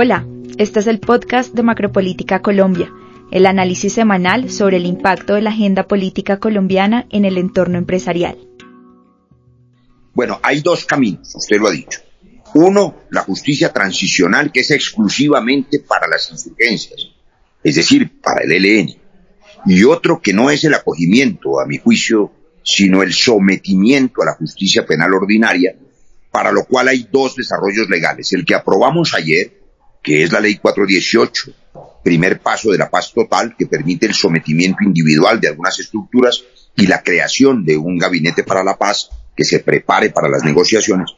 Hola, este es el podcast de Macropolítica Colombia, el análisis semanal sobre el impacto de la agenda política colombiana en el entorno empresarial. Bueno, hay dos caminos, usted lo ha dicho. Uno, la justicia transicional, que es exclusivamente para las insurgencias, es decir, para el ELN. Y otro que no es el acogimiento, a mi juicio, sino el sometimiento a la justicia penal ordinaria, para lo cual hay dos desarrollos legales. El que aprobamos ayer, que es la ley 418, primer paso de la paz total, que permite el sometimiento individual de algunas estructuras y la creación de un gabinete para la paz que se prepare para las negociaciones.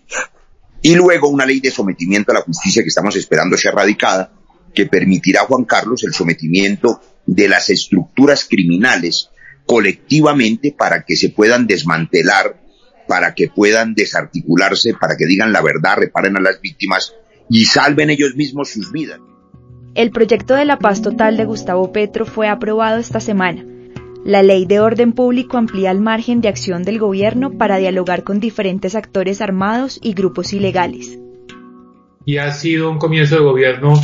Y luego una ley de sometimiento a la justicia que estamos esperando sea radicada, que permitirá a Juan Carlos el sometimiento de las estructuras criminales colectivamente para que se puedan desmantelar, para que puedan desarticularse, para que digan la verdad, reparen a las víctimas y salven ellos mismos sus vidas. El proyecto de la paz total de Gustavo Petro fue aprobado esta semana. La ley de orden público amplía el margen de acción del gobierno para dialogar con diferentes actores armados y grupos ilegales. Y ha sido un comienzo de gobierno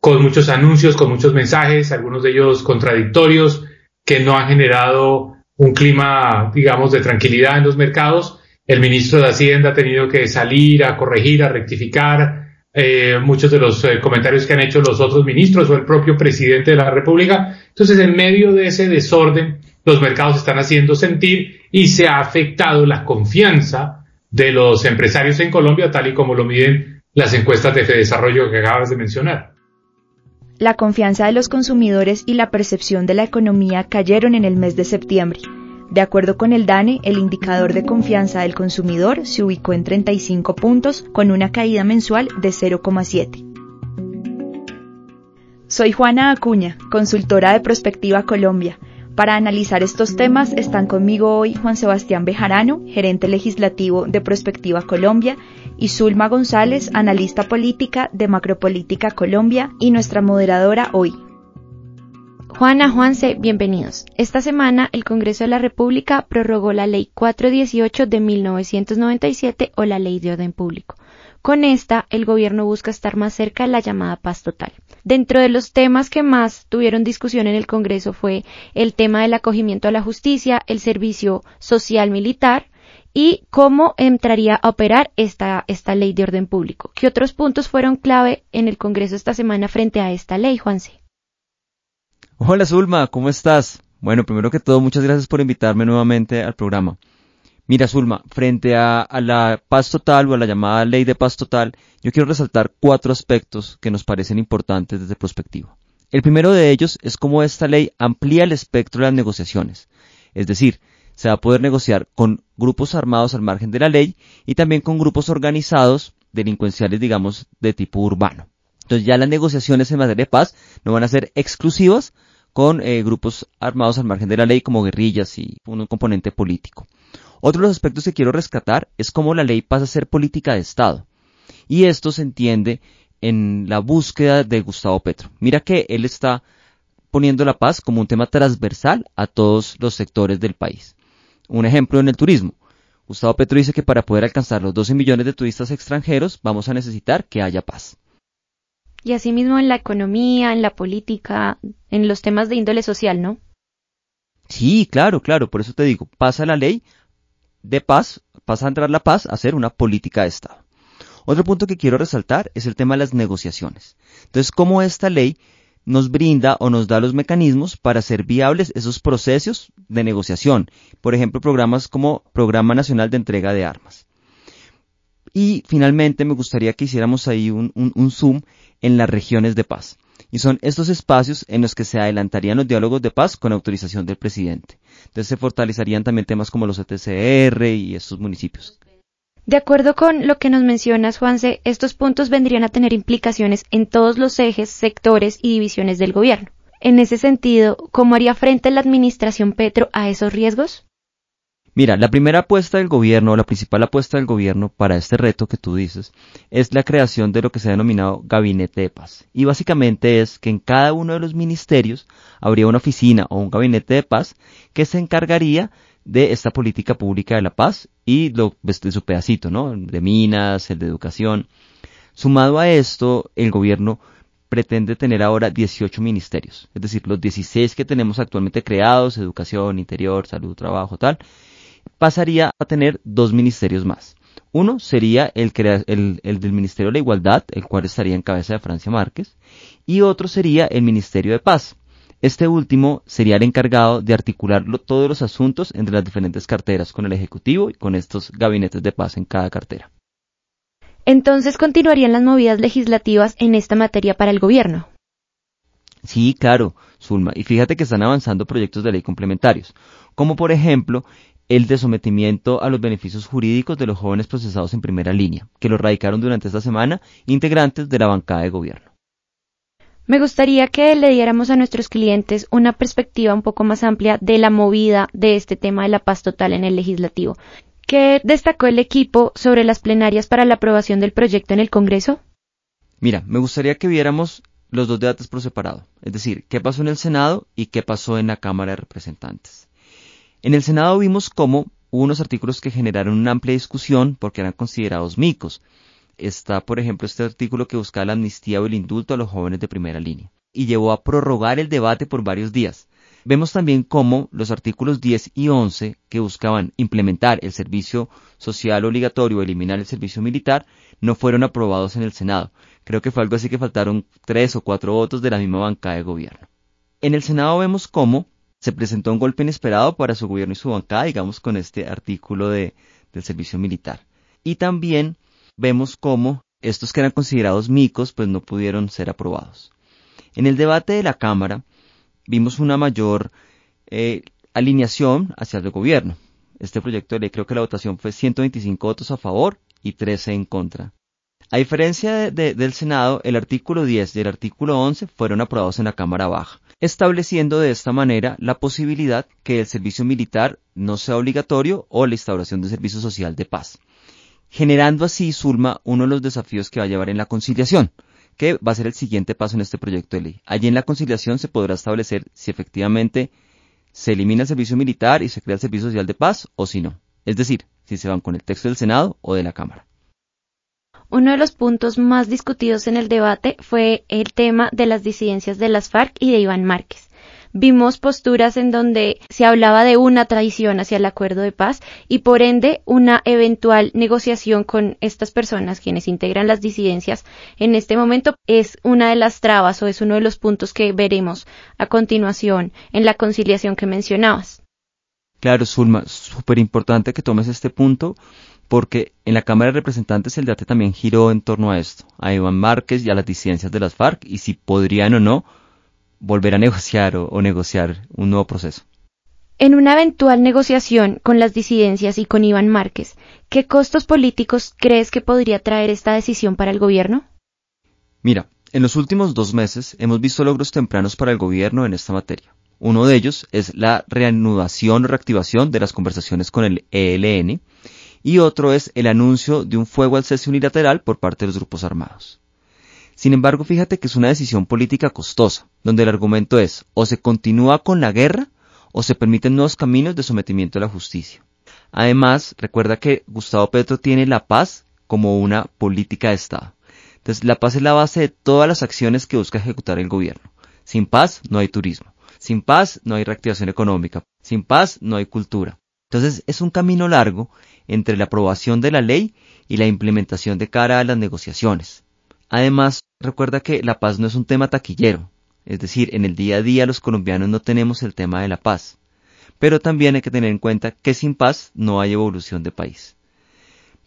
con muchos anuncios, con muchos mensajes, algunos de ellos contradictorios, que no han generado un clima, digamos, de tranquilidad en los mercados. El ministro de Hacienda ha tenido que salir a corregir, a rectificar, eh, muchos de los eh, comentarios que han hecho los otros ministros o el propio presidente de la República. Entonces, en medio de ese desorden, los mercados están haciendo sentir y se ha afectado la confianza de los empresarios en Colombia, tal y como lo miden las encuestas de Desarrollo que acabas de mencionar. La confianza de los consumidores y la percepción de la economía cayeron en el mes de septiembre de acuerdo con el DANE, el indicador de confianza del consumidor se ubicó en 35 puntos con una caída mensual de 0,7. Soy Juana Acuña, consultora de Prospectiva Colombia. Para analizar estos temas están conmigo hoy Juan Sebastián Bejarano, gerente legislativo de Prospectiva Colombia, y Zulma González, analista política de Macropolítica Colombia y nuestra moderadora hoy, Juana, Juanse, bienvenidos. Esta semana el Congreso de la República prorrogó la Ley 418 de 1997 o la Ley de Orden Público. Con esta, el gobierno busca estar más cerca de la llamada paz total. Dentro de los temas que más tuvieron discusión en el Congreso fue el tema del acogimiento a la justicia, el servicio social militar y cómo entraría a operar esta, esta ley de orden público. ¿Qué otros puntos fueron clave en el Congreso esta semana frente a esta ley, Juanse? Hola Zulma, ¿cómo estás? Bueno, primero que todo, muchas gracias por invitarme nuevamente al programa. Mira, Zulma, frente a, la paz total o a la llamada ley de paz total, yo quiero resaltar cuatro aspectos que nos parecen importantes desde perspectiva. El primero de ellos es cómo esta ley amplía el espectro de las negociaciones. Es decir, se va a poder negociar con grupos armados al margen de la ley y también con grupos organizados delincuenciales, digamos, de tipo urbano. Entonces ya las negociaciones en materia de paz no van a ser exclusivas, con eh, grupos armados al margen de la ley como guerrillas y un componente político. Otro de los aspectos que quiero rescatar es cómo la ley pasa a ser política de Estado. Y esto se entiende en la búsqueda de Gustavo Petro. Mira que él está poniendo la paz como un tema transversal a todos los sectores del país. Un ejemplo en el turismo. Gustavo Petro dice que para poder alcanzar los 12 millones de turistas extranjeros vamos a necesitar que haya paz y asimismo en la economía, en la política, en los temas de índole social, ¿no? Sí, claro, claro, por eso te digo, pasa la ley de paz, pasa a entrar la paz a ser una política de Estado. Otro punto que quiero resaltar es el tema de las negociaciones. Entonces, cómo esta ley nos brinda o nos da los mecanismos para hacer viables esos procesos de negociación. Por ejemplo, programas como Programa Nacional de Entrega de Armas. Y finalmente me gustaría que hiciéramos ahí un, un, zoom en las regiones de paz. Y son estos espacios en los que se adelantarían los diálogos de paz con autorización del presidente. Entonces se fortalecerían también temas como los ETCR y estos municipios. De acuerdo con lo que nos mencionas, Juanse, estos puntos vendrían a tener implicaciones en todos los ejes, sectores y divisiones del gobierno. En ese sentido, ¿cómo haría frente la administración Petro a esos riesgos? Mira, la primera apuesta del gobierno, la principal apuesta del gobierno para este reto que tú dices, es la creación de lo que se ha denominado gabinete de paz. Y básicamente es que en cada uno de los ministerios habría una oficina o un gabinete de paz que se encargaría de esta política pública de la paz y lo, pues, de su pedacito, ¿no? De minas, el de educación. Sumado a esto, el gobierno pretende tener ahora 18 ministerios, es decir, los 16 que tenemos actualmente creados, educación, interior, salud, trabajo, tal, pasaría a tener dos ministerios más. Uno sería el, el, del Ministerio de la Igualdad, el cual estaría en cabeza de Francia Márquez, y otro sería el Ministerio de Paz. Este último sería el encargado de articular todos los asuntos entre las diferentes carteras con el Ejecutivo y con estos gabinetes de paz en cada cartera. Entonces continuarían las movidas legislativas en esta materia para el gobierno. Sí, claro, Zulma, y fíjate que están avanzando proyectos de ley complementarios, como por ejemplo el de sometimiento a los beneficios jurídicos de los jóvenes procesados en primera línea, que lo radicaron durante esta semana integrantes de la bancada de gobierno. Me gustaría que le diéramos a nuestros clientes una perspectiva un poco más amplia de la movida de este tema de la paz total en el legislativo. ¿Qué destacó el equipo sobre las plenarias para la aprobación del proyecto en el Congreso? Mira, me gustaría que viéramos los dos debates por separado, es decir, qué pasó en el Senado y qué pasó en la Cámara de Representantes. En el Senado vimos cómo hubo unos artículos que generaron una amplia discusión porque eran considerados micos. Está, por ejemplo, este artículo que buscaba la amnistía o el indulto a los jóvenes de primera línea y llevó a prorrogar el debate por varios días. Vemos también cómo los artículos 10 y 11, que buscaban implementar el servicio social obligatorio o eliminar el servicio militar, no fueron aprobados en el Senado. Creo que fue algo así que faltaron tres o cuatro votos de la misma bancada de gobierno. En el Senado vemos cómo se presentó un golpe inesperado para su gobierno y su bancada, digamos, con este artículo de, del servicio militar. Y también vemos cómo estos que eran considerados micos, pues no pudieron ser aprobados. En el debate de la Cámara vimos una mayor eh, alineación hacia el gobierno. Este proyecto de ley creo que la votación fue 125 votos a favor y 13 en contra. A diferencia del Senado, el artículo 10 y el artículo 11 fueron aprobados en la Cámara Baja estableciendo de esta manera la posibilidad que el servicio militar no sea obligatorio o la instauración de servicio social de paz, generando así, Zulma, uno de los desafíos que va a llevar en la conciliación, que va a ser el siguiente paso en este proyecto de ley. Allí en la conciliación se podrá establecer si efectivamente se elimina el servicio militar y se crea el servicio social de paz o si no. Es decir, si se van con el texto del Senado o de la Cámara. Uno de los puntos más discutidos en el debate fue el tema de las disidencias de las FARC y de Iván Márquez. Vimos posturas en donde se hablaba de una traición hacia el acuerdo de paz y por ende una eventual negociación con estas personas quienes integran las disidencias en este momento es una de las trabas o es uno de los puntos que veremos a continuación en la conciliación que mencionabas. Claro, Zulma, súper importante que tomes este punto porque en la Cámara de Representantes el debate también giró en torno a esto, a Iván Márquez y a las disidencias de las FARC y si podrían o no volver a negociar o, negociar un nuevo proceso. En una eventual negociación con las disidencias y con Iván Márquez, ¿qué costos políticos crees que podría traer esta decisión para el gobierno? Mira, en los últimos dos meses hemos visto logros tempranos para el gobierno en esta materia. Uno de ellos es la reanudación o reactivación de las conversaciones con el ELN y otro es el anuncio de un fuego al cese unilateral por parte de los grupos armados. Sin embargo, fíjate que es una decisión política costosa, donde el argumento es o se continúa con la guerra o se permiten nuevos caminos de sometimiento a la justicia. Además, recuerda que Gustavo Petro tiene la paz como una política de Estado. Entonces, la paz es la base de todas las acciones que busca ejecutar el gobierno. Sin paz no hay turismo. Sin paz no hay reactivación económica. Sin paz no hay cultura. Entonces, es un camino largo entre la aprobación de la ley y la implementación de cara a las negociaciones. Además, recuerda que la paz no es un tema taquillero, es decir, en el día a día los colombianos no tenemos el tema de la paz. Pero también hay que tener en cuenta que sin paz no hay evolución de país.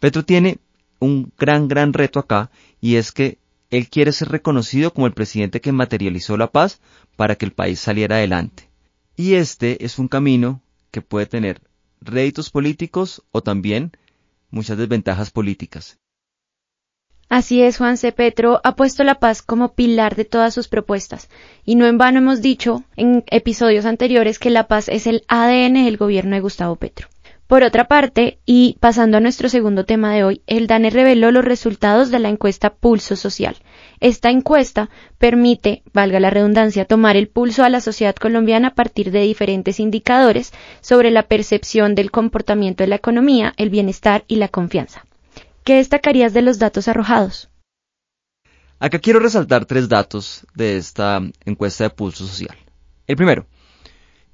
Petro tiene un gran, gran reto acá y es que él quiere ser reconocido como el presidente que materializó la paz para que el país saliera adelante. Y este es un camino que puede tener réditos políticos o también muchas desventajas políticas. Así es, Juan C. Petro ha puesto la paz como pilar de todas sus propuestas, y no en vano hemos dicho en episodios anteriores que la paz es el ADN del gobierno de Gustavo Petro. Por otra parte, y pasando a nuestro segundo tema de hoy, el DANE reveló los resultados de la encuesta Pulso Social. Esta encuesta permite, valga la redundancia, tomar el pulso a la sociedad colombiana a partir de diferentes indicadores sobre la percepción del comportamiento de la economía, el bienestar y la confianza. ¿Qué destacarías de los datos arrojados? Acá quiero resaltar tres datos de esta encuesta de pulso social. El primero,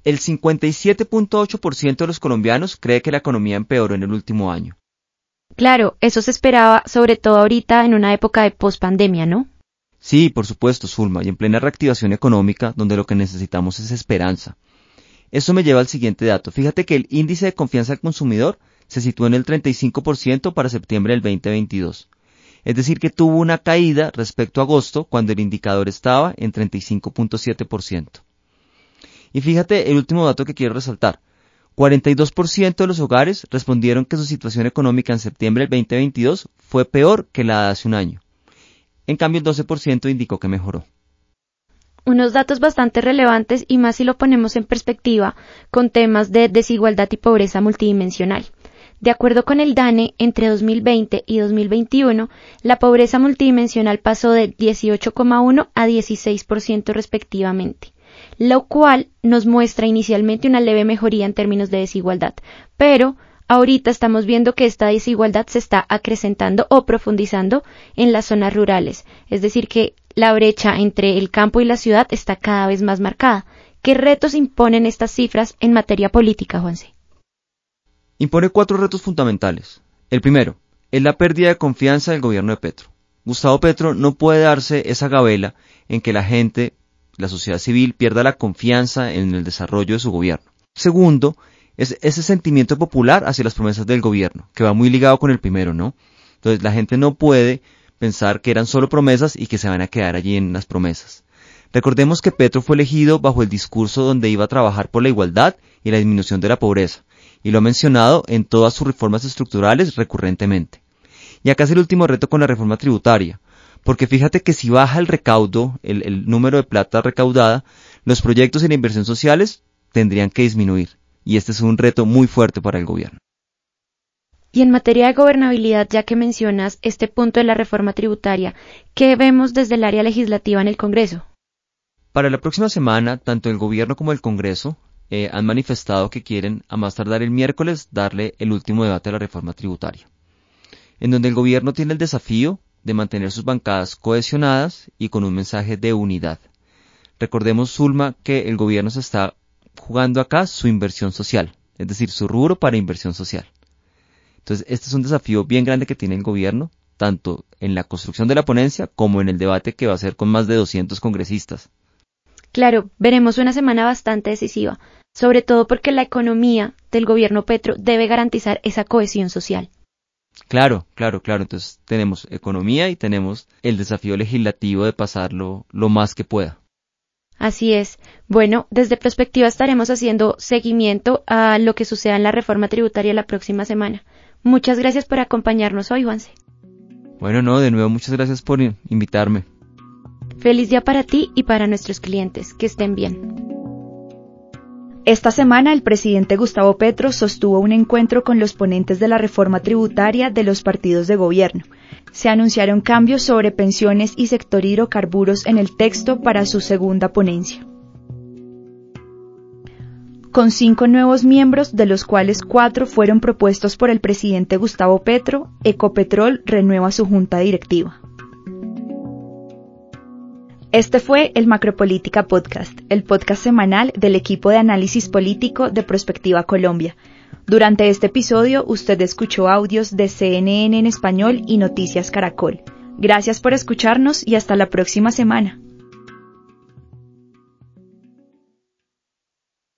el 57.8% de los colombianos cree que la economía empeoró en el último año. Claro, eso se esperaba, sobre todo ahorita en una época de pospandemia, ¿no? Sí, por supuesto, Zulma, y en plena reactivación económica, donde lo que necesitamos es esperanza. Eso me lleva al siguiente dato. Fíjate que el índice de confianza del consumidor se situó en el 35% para septiembre del 2022. Es decir, que tuvo una caída respecto a agosto, cuando el indicador estaba en 35.7%. Y fíjate el último dato que quiero resaltar. 42% de los hogares respondieron que su situación económica en septiembre del 2022 fue peor que la de hace un año. En cambio, el 12% indicó que mejoró unos datos bastante relevantes y más si lo ponemos en perspectiva con temas de desigualdad y pobreza multidimensional. De acuerdo con el DANE, entre 2020 y 2021, la pobreza multidimensional pasó de 18,1 a 16% respectivamente, lo cual nos muestra inicialmente una leve mejoría en términos de desigualdad, pero ahorita estamos viendo que esta desigualdad se está acrecentando o profundizando en las zonas rurales, es decir, que la brecha entre el campo y la ciudad está cada vez más marcada. ¿Qué retos imponen estas cifras en materia política, Juanse? Impone cuatro retos fundamentales. El primero es la pérdida de confianza del gobierno de Petro. Gustavo Petro no puede darse esa gabela en que la gente, la sociedad civil, pierda la confianza en el desarrollo de su gobierno. Segundo, es ese sentimiento popular hacia las promesas del gobierno, que va muy ligado con el primero, ¿no? Entonces la gente no puede pensar que eran solo promesas y que se van a quedar allí en las promesas. Recordemos que Petro fue elegido bajo el discurso donde iba a trabajar por la igualdad y la disminución de la pobreza, y lo ha mencionado en todas sus reformas estructurales recurrentemente. Y acá es el último reto con la reforma tributaria, porque fíjate que si baja el recaudo, el, el número de plata recaudada, los proyectos la inversión sociales tendrían que disminuir, y este es un reto muy fuerte para el gobierno. Y en materia de gobernabilidad, ya que mencionas este punto de la reforma tributaria, ¿qué vemos desde el área legislativa en el Congreso? Para la próxima semana, tanto el Gobierno como el Congreso eh, han manifestado que quieren, a más tardar el miércoles, darle el último debate a la reforma tributaria, en donde el Gobierno tiene el desafío de mantener sus bancadas cohesionadas y con un mensaje de unidad. Recordemos, Zulma, que el Gobierno se está jugando acá su inversión social, es decir, su rubro para inversión social. Entonces, este es un desafío bien grande que tiene el gobierno, tanto en la construcción de la ponencia como en el debate que va a ser con más de 200 congresistas. Claro, veremos una semana bastante decisiva, sobre todo porque la economía del gobierno Petro debe garantizar esa cohesión social. Claro, claro, claro. Entonces tenemos economía y tenemos el desafío legislativo de pasarlo lo más que pueda. Así es. Bueno, desde perspectiva estaremos haciendo seguimiento a lo que suceda en la reforma tributaria la próxima semana. Muchas gracias por acompañarnos hoy, Juanse. Bueno, no, de nuevo muchas gracias por invitarme. Feliz día para ti y para nuestros clientes. Que estén bien. Esta semana el presidente Gustavo Petro sostuvo un encuentro con los ponentes de la reforma tributaria de los partidos de gobierno. Se anunciaron cambios sobre pensiones y sector hidrocarburos en el texto para su segunda ponencia con cinco nuevos miembros, de los cuales cuatro fueron propuestos por el presidente Gustavo Petro, Ecopetrol renueva su junta directiva. Este fue el Macropolítica Podcast, el podcast semanal del equipo de análisis político de Prospectiva Colombia. Durante este episodio usted escuchó audios de CNN en español y Noticias Caracol. Gracias por escucharnos y hasta la próxima semana.